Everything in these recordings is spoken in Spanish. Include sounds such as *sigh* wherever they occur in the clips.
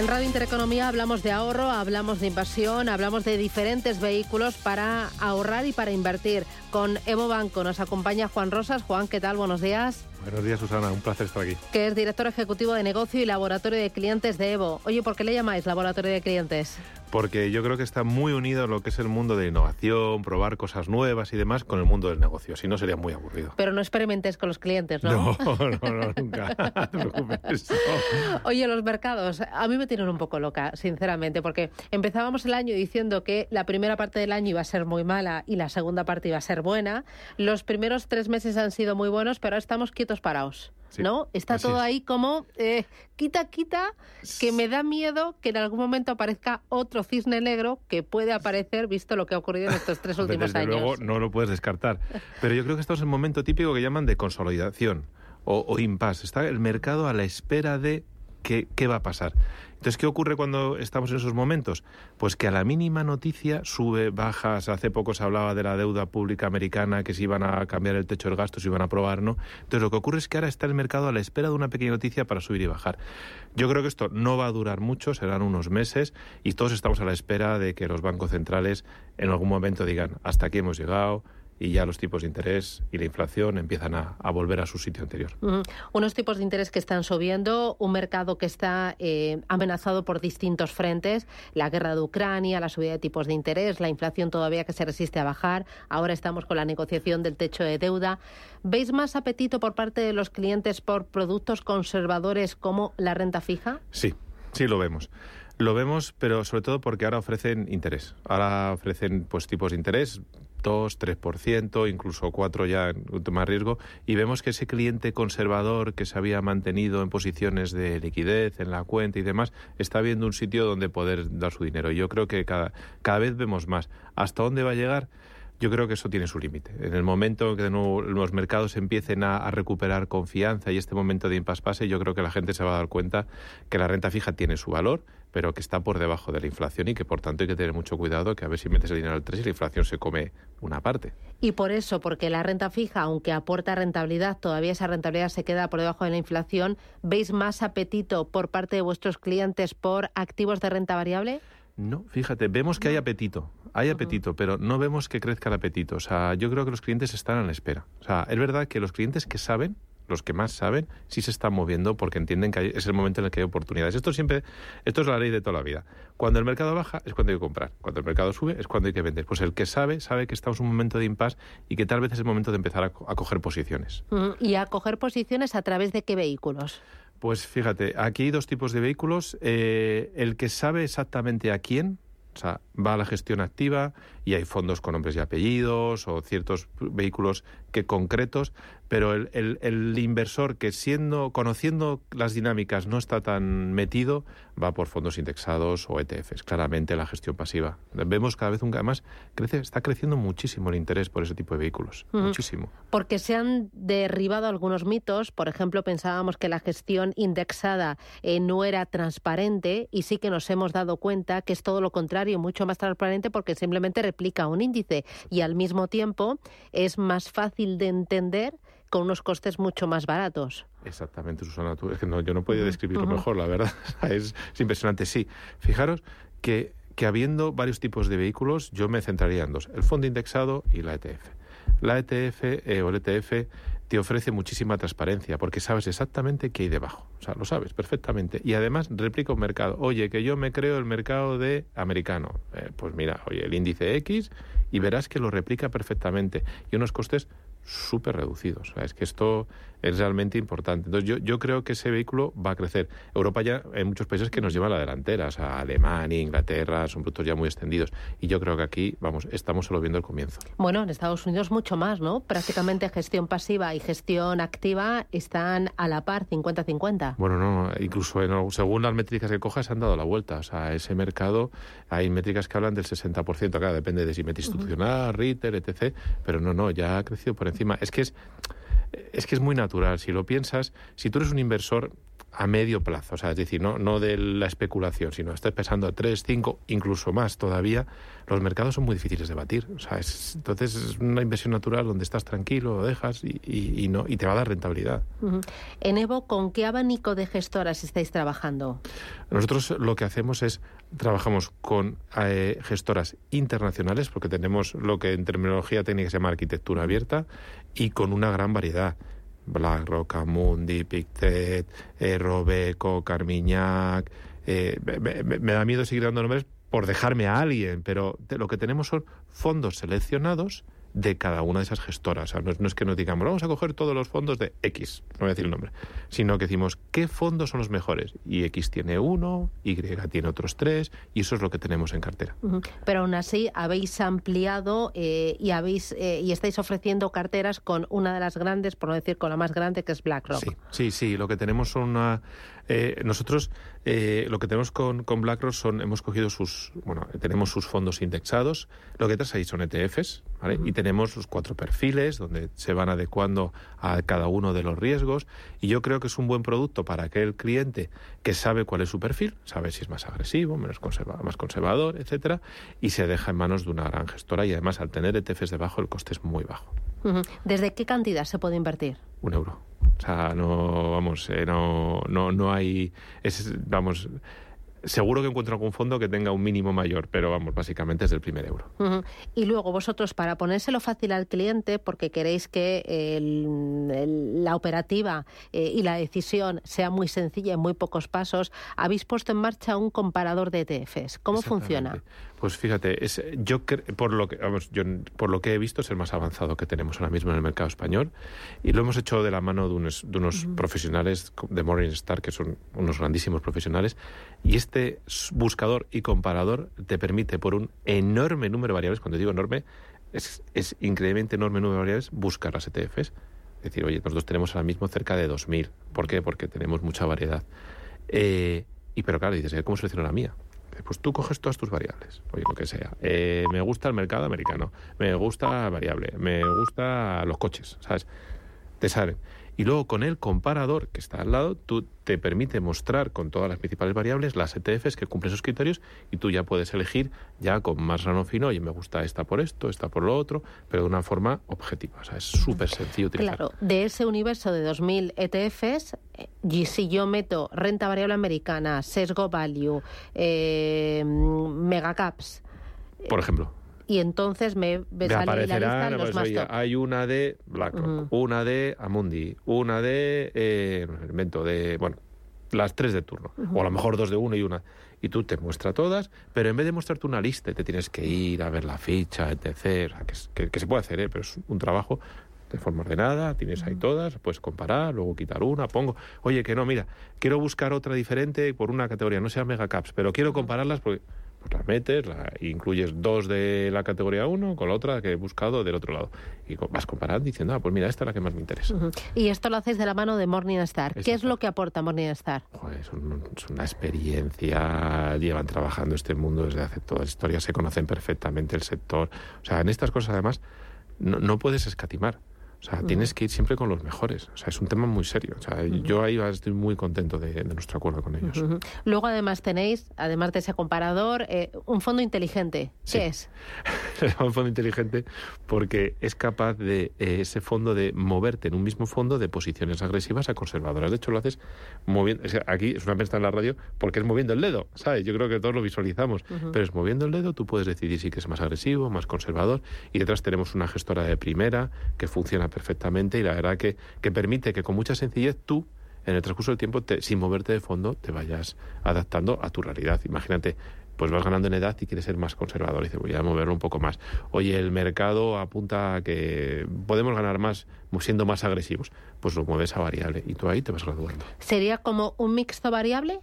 En Radio Intereconomía hablamos de ahorro, hablamos de inversión, hablamos de diferentes vehículos para ahorrar y para invertir. Con Evo Banco nos acompaña Juan Rosas. Juan, ¿qué tal? Buenos días. Buenos días, Susana. Un placer estar aquí. Que es director ejecutivo de negocio y laboratorio de clientes de Evo. Oye, ¿por qué le llamáis laboratorio de clientes? Porque yo creo que está muy unido lo que es el mundo de innovación, probar cosas nuevas y demás con el mundo del negocio. Si no, sería muy aburrido. Pero no experimentes con los clientes, ¿no? No, no, no nunca. *laughs* No. Oye, los mercados a mí me tienen un poco loca, sinceramente, porque empezábamos el año diciendo que la primera parte del año iba a ser muy mala y la segunda parte iba a ser buena. Los primeros tres meses han sido muy buenos, pero ahora estamos quietos parados. Sí, ¿No? Está todo es. ahí como eh, quita, quita, que me da miedo que en algún momento aparezca otro cisne negro que puede aparecer visto lo que ha ocurrido en estos tres últimos Desde años. luego no lo puedes descartar. Pero yo creo que estamos en el momento típico que llaman de consolidación o, o impasse. Está el mercado a la espera de qué, qué va a pasar. Entonces, ¿qué ocurre cuando estamos en esos momentos? Pues que a la mínima noticia sube, bajas. Hace poco se hablaba de la deuda pública americana, que si iban a cambiar el techo del gasto, si iban a aprobar, ¿no? Entonces, lo que ocurre es que ahora está el mercado a la espera de una pequeña noticia para subir y bajar. Yo creo que esto no va a durar mucho, serán unos meses, y todos estamos a la espera de que los bancos centrales en algún momento digan, hasta aquí hemos llegado, y ya los tipos de interés y la inflación empiezan a, a volver a su sitio anterior. Unos tipos de interés que están subiendo, un mercado que está eh, amenazado por distintos frentes, la guerra de Ucrania, la subida de tipos de interés, la inflación todavía que se resiste a bajar, ahora estamos con la negociación del techo de deuda. ¿Veis más apetito por parte de los clientes por productos conservadores como la renta fija? Sí, sí lo vemos. Lo vemos, pero sobre todo porque ahora ofrecen interés. Ahora ofrecen pues tipos de interés 2, 3%, incluso 4 ya en último riesgo, y vemos que ese cliente conservador que se había mantenido en posiciones de liquidez en la cuenta y demás, está viendo un sitio donde poder dar su dinero. Yo creo que cada, cada vez vemos más. ¿Hasta dónde va a llegar? Yo creo que eso tiene su límite. En el momento que de nuevo los mercados empiecen a, a recuperar confianza y este momento de impasse pase, yo creo que la gente se va a dar cuenta que la renta fija tiene su valor, pero que está por debajo de la inflación y que por tanto hay que tener mucho cuidado que a ver si metes el dinero al 3 y la inflación se come una parte. Y por eso, porque la renta fija, aunque aporta rentabilidad, todavía esa rentabilidad se queda por debajo de la inflación, ¿veis más apetito por parte de vuestros clientes por activos de renta variable? No, fíjate, vemos que hay apetito, hay apetito, pero no vemos que crezca el apetito. O sea, yo creo que los clientes están a la espera. O sea, es verdad que los clientes que saben, los que más saben, sí se están moviendo porque entienden que es el momento en el que hay oportunidades. Esto siempre, esto es la ley de toda la vida. Cuando el mercado baja es cuando hay que comprar. Cuando el mercado sube es cuando hay que vender. Pues el que sabe, sabe que estamos en un momento de impasse y que tal vez es el momento de empezar a, co- a coger posiciones. ¿Y a coger posiciones a través de qué vehículos? Pues fíjate, aquí hay dos tipos de vehículos. Eh, el que sabe exactamente a quién, o sea, va a la gestión activa y hay fondos con nombres y apellidos o ciertos vehículos que concretos, pero el, el- el inversor que siendo, conociendo las dinámicas no está tan metido, va por fondos indexados o ETFs, claramente la gestión pasiva. Vemos cada vez un más crece, está creciendo muchísimo el interés por ese tipo de vehículos, muchísimo. Porque se han derribado algunos mitos. Por ejemplo, pensábamos que la gestión indexada eh, no era transparente y sí que nos hemos dado cuenta que es todo lo contrario, mucho más transparente porque simplemente replica un índice y al mismo tiempo es más fácil de entender con unos costes mucho más baratos. Exactamente, Susana. Tú, es que no, yo no podía describirlo ujú. mejor, la verdad. *laughs* es, es impresionante. Sí, fijaros que, que habiendo varios tipos de vehículos, yo me centraría en dos: el fondo indexado y la ETF. La ETF eh, o el ETF te ofrece muchísima transparencia porque sabes exactamente qué hay debajo. O sea, lo sabes perfectamente. Y además replica un mercado. Oye, que yo me creo el mercado de americano. Eh, pues mira, oye, el índice X y verás que lo replica perfectamente. Y unos costes súper reducidos. O sea, es que esto es realmente importante. Entonces, yo, yo creo que ese vehículo va a crecer. Europa ya, hay muchos países que nos llevan a la delantera, o sea, Alemania, Inglaterra, son productos ya muy extendidos. Y yo creo que aquí, vamos, estamos solo viendo el comienzo. Bueno, en Estados Unidos mucho más, ¿no? Prácticamente gestión pasiva y gestión activa están a la par, 50-50. Bueno, no, incluso en- según las métricas que cojas se han dado la vuelta. O sea, ese mercado, hay métricas que hablan del 60%, claro, depende de si mete institucional, retail, etc. Pero no, no, ya ha crecido por encima. Es que es, es que es muy natural. Si lo piensas, si tú eres un inversor a medio plazo, o sea, es decir, no, no de la especulación, sino estás pensando a tres, cinco, incluso más todavía, los mercados son muy difíciles de batir. O sea, es, entonces es una inversión natural donde estás tranquilo, lo dejas y, no, y te va a dar rentabilidad. En Evo, ¿con qué abanico de gestoras estáis trabajando? Nosotros lo que hacemos es, trabajamos con eh, gestoras internacionales, porque tenemos lo que en terminología técnica se llama arquitectura abierta, y con una gran variedad. BlackRock, Amundi, Pictet, eh, Robeco, Carmiñac. Eh, me, da miedo seguir dando nombres por dejarme a alguien, pero lo que tenemos son fondos seleccionados de cada una de esas gestoras. O sea, no, es que nos digamos, vamos a coger todos los fondos de X, no voy a decir el nombre, sino que decimos, ¿qué fondos son los mejores? Y X tiene uno, Y tiene otros tres, y eso es lo que tenemos en cartera. Pero aún así, habéis ampliado eh, y, habéis, eh, y estáis ofreciendo carteras con una de las grandes, por no decir con la más grande, que es BlackRock. Sí, sí, sí. lo que tenemos son una eh, nosotros eh, lo que tenemos con, con, BlackRock son, hemos cogido sus, bueno, tenemos sus fondos indexados, lo que traes ahí son ETFs, ¿vale? Y tenemos sus cuatro perfiles donde se van adecuando a cada uno de los riesgos y yo creo que es un buen producto para aquel cliente que sabe cuál es su perfil, sabe si es más agresivo, menos conserva, más conservador, etcétera, y se deja en manos de una gran gestora y además al tener ETFs debajo el coste es muy bajo. ¿Desde qué cantidad se puede invertir? Un euro. O sea, no, vamos, eh, no, no, no hay, es, vamos, seguro que encuentro algún fondo que tenga un mínimo mayor, pero vamos, básicamente es del primer euro. Y luego vosotros, para ponérselo fácil al cliente, porque queréis que la operativa eh, y la decisión sea muy sencilla en muy pocos pasos, habéis puesto en marcha un comparador de ETFs. ¿Cómo funciona? Pues fíjate, es, yo por lo que vamos, yo por lo que he visto es el más avanzado que tenemos ahora mismo en el mercado español y lo hemos hecho de la mano de unos, de unos profesionales de Morningstar que son unos grandísimos profesionales y este buscador y comparador te permite por un enorme número de variables, cuando digo enorme es, es increíblemente enorme número de variables buscar las ETFs. Es decir, oye, nosotros tenemos ahora mismo cerca de 2.000. ¿Por qué? Porque tenemos mucha variedad. Eh, y pero claro, dices, ¿cómo selecciono la mía? Pues tú coges todas tus variables, oye, lo que sea. Eh, me gusta el mercado americano, me gusta variable, me gusta los coches, ¿sabes? Te salen. Y luego con el comparador que está al lado, tú te permite mostrar con todas las principales variables las ETFs que cumplen esos criterios y tú ya puedes elegir ya con más rano fino, oye, me gusta esta por esto, esta por lo otro, pero de una forma objetiva. O sea, es súper sencillo utilizar. Claro, de ese universo de 2.000 ETFs, y si yo meto renta variable americana, sesgo value, eh, megacaps... Por ejemplo y entonces me, me sale la lista los pues, Hay una de BlackRock, una de Amundi, una de, eh, de, bueno, las tres de turno, o a lo mejor dos de uno y una. Y tú te muestras todas, pero en vez de mostrarte una lista, te tienes que ir a ver la ficha, etc. que, se puede hacer, ¿eh? pero es un trabajo de forma ordenada, tienes ahí todas, puedes comparar, luego quitar una, pongo, oye, que no, mira, quiero buscar otra diferente por una categoría, no sea megacaps, pero quiero compararlas porque pues la metes, la, incluyes dos de la categoría 1 con la otra que he buscado del otro lado. Y vas comparando diciendo, ah, pues mira, esta es la que más me interesa. Y esto lo hacéis de la mano de Morningstar. ¿Qué es lo que aporta Morningstar? Joder, es, una experiencia, llevan trabajando este mundo desde hace toda la historia, se conocen perfectamente el sector. O sea, en estas cosas además no, no puedes escatimar. O sea, tienes que ir siempre con los mejores. O sea, es un tema muy serio. O sea, yo ahí estoy muy contento de, nuestro acuerdo con ellos. Luego, además, tenéis, además de ese comparador, eh, un fondo inteligente. ¿Qué es? *laughs* un fondo inteligente porque es capaz de eh, ese fondo de moverte en un mismo fondo de posiciones agresivas a conservadoras. De hecho, lo haces moviendo. aquí es una pesta en la radio porque es moviendo el dedo, ¿sabes? Yo creo que todos lo visualizamos. Pero es moviendo el dedo, tú puedes decidir si es más agresivo, más conservador. Y detrás tenemos una gestora de primera que funciona perfectamente y la verdad que, que permite que con mucha sencillez tú en el transcurso del tiempo, sin moverte de fondo, te vayas adaptando a tu realidad. Imagínate, pues vas ganando en edad y quieres ser más conservador y dices, voy a moverlo un poco más. Oye, el mercado apunta a que podemos ganar más siendo más agresivos. Pues lo mueves a variable y tú ahí te vas graduando. ¿Sería como un mixto variable?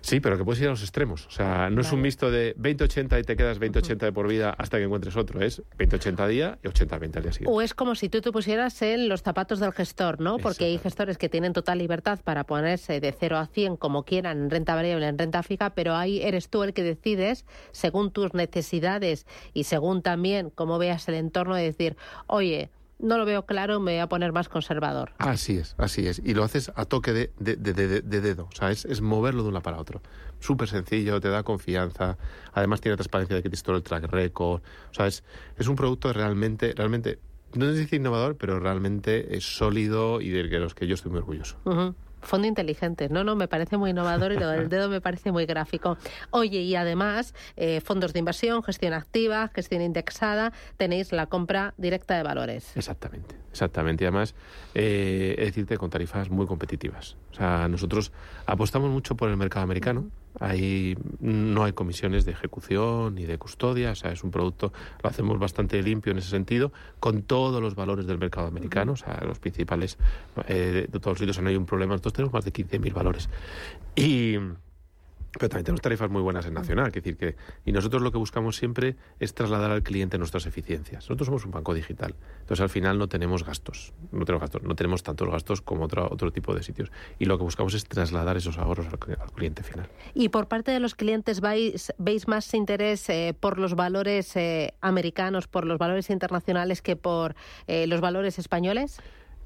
Sí, pero que puedes ir a los extremos. O sea, no es un mixto de 20-80 y te quedas 20-80 de por vida hasta que encuentres otro. Es 20-80 día y 80-20 al día siguiente. O es como si tú te pusieras en los zapatos del gestor, ¿no? Porque hay gestores que tienen total libertad para ponerse de 0 a 100 como quieran en renta variable, en renta fija, pero ahí eres tú el que decides según tus necesidades y según también cómo veas el entorno de decir, oye, no lo veo claro, me voy a poner más conservador. Así es, así es. Y lo haces a toque de, de, de, dedo. O sea, es, es, moverlo de un lado para otro. Súper sencillo, te da confianza. Además tiene transparencia de que tienes todo el track record. O sea, es, es un producto realmente, realmente, no es decir innovador, pero realmente es sólido y de los que yo estoy muy orgulloso. Fondo inteligente. No, no, me parece muy innovador y lo del *laughs* dedo me parece muy gráfico. Oye, y además, eh, fondos de inversión, gestión activa, gestión indexada, tenéis la compra directa de valores. Exactamente, exactamente. Y además, eh, es decirte, con tarifas muy competitivas. O sea, nosotros apostamos mucho por el mercado americano. Ahí no hay comisiones de ejecución ni de custodia, o sea, es un producto, lo hacemos bastante limpio en ese sentido, con todos los valores del mercado americano, o sea, los principales, eh, de todos los sitios no hay un problema, nosotros tenemos más de 15.000 valores. Y, pero también tenemos tarifas muy buenas en Nacional, que decir que y nosotros lo que buscamos siempre es trasladar al cliente nuestras eficiencias. Nosotros somos un banco digital, entonces al final no tenemos gastos, no tenemos gastos, no tenemos tantos gastos como otro otro tipo de sitios y lo que buscamos es trasladar esos ahorros al, cliente final. Y por parte de los clientes veis veis más interés eh, por los valores eh, americanos, por los valores internacionales que por eh, los valores españoles.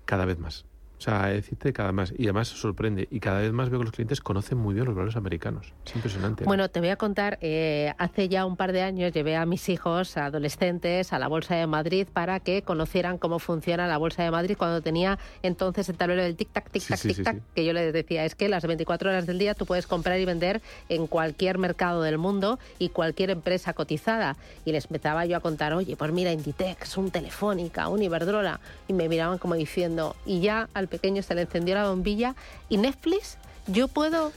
Cada vez más. O sea, decirte cada más. Y además sorprende. Y cada vez más veo que los clientes conocen muy bien los valores americanos. Es impresionante. Bueno, te voy a contar. Eh, hace ya un par de años llevé a mis hijos, adolescentes, a la Bolsa de Madrid para que conocieran cómo funciona la Bolsa de Madrid cuando tenía entonces el tablero del tic-tac, tic-tac, tic-tac, que yo les decía, es que las 24 horas del día tú puedes comprar y vender en cualquier mercado del mundo y cualquier empresa cotizada. Y les empezaba yo a contar, oye, pues mira, Inditex, un Telefónica, un Iberdrola. Y me miraban como diciendo, y ya al pequeño se le encendió la bombilla y Netflix, yo puedo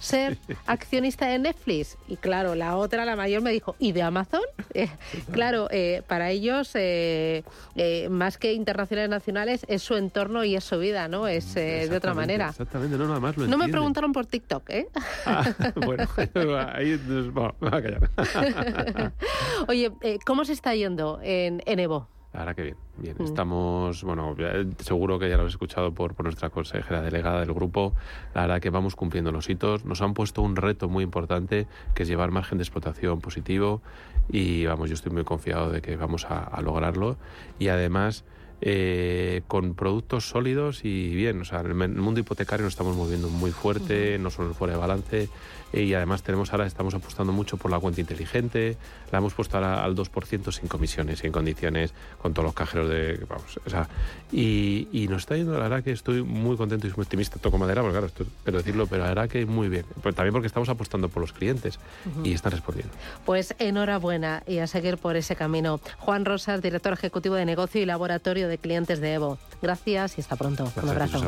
ser *laughs* accionista de Netflix. Y claro, la otra, la mayor, me dijo, ¿y de Amazon? *laughs* Eh, claro, eh, para ellos, eh, más que internacionales nacionales, es su entorno y es su vida, ¿no? Es de otra manera. Exactamente, no, nada más lo No me preguntaron por TikTok, ¿eh? Ah, *laughs* bueno, ahí bueno, me va a callar. Oye, ¿cómo se está yendo en, en Evo? Ahora que bien, bien. Mm. Estamos, bueno, seguro que ya lo habéis escuchado por, por, nuestra consejera delegada del grupo. La verdad que vamos cumpliendo los hitos. Nos han puesto un reto muy importante que es llevar margen de explotación positivo y vamos, yo estoy muy confiado de que vamos a, lograrlo. Y además, eh, con productos sólidos y bien. O sea, en el mundo hipotecario nos estamos moviendo muy fuerte, no solo fuera de balance, y además tenemos ahora, estamos apostando mucho por la cuenta inteligente, la hemos puesto ahora al 2% sin comisiones, sin condiciones, con todos los cajeros de... Vamos, o sea, y, y, nos está yendo, la verdad que estoy muy contento y muy optimista, toco madera, porque claro, pero decirlo, pero la verdad que muy bien. Pues también porque estamos apostando por los clientes y están respondiendo. Pues enhorabuena y a seguir por ese camino. Juan Rosas, director ejecutivo de negocio y laboratorio de clientes de Evo. Gracias y hasta pronto. Un abrazo.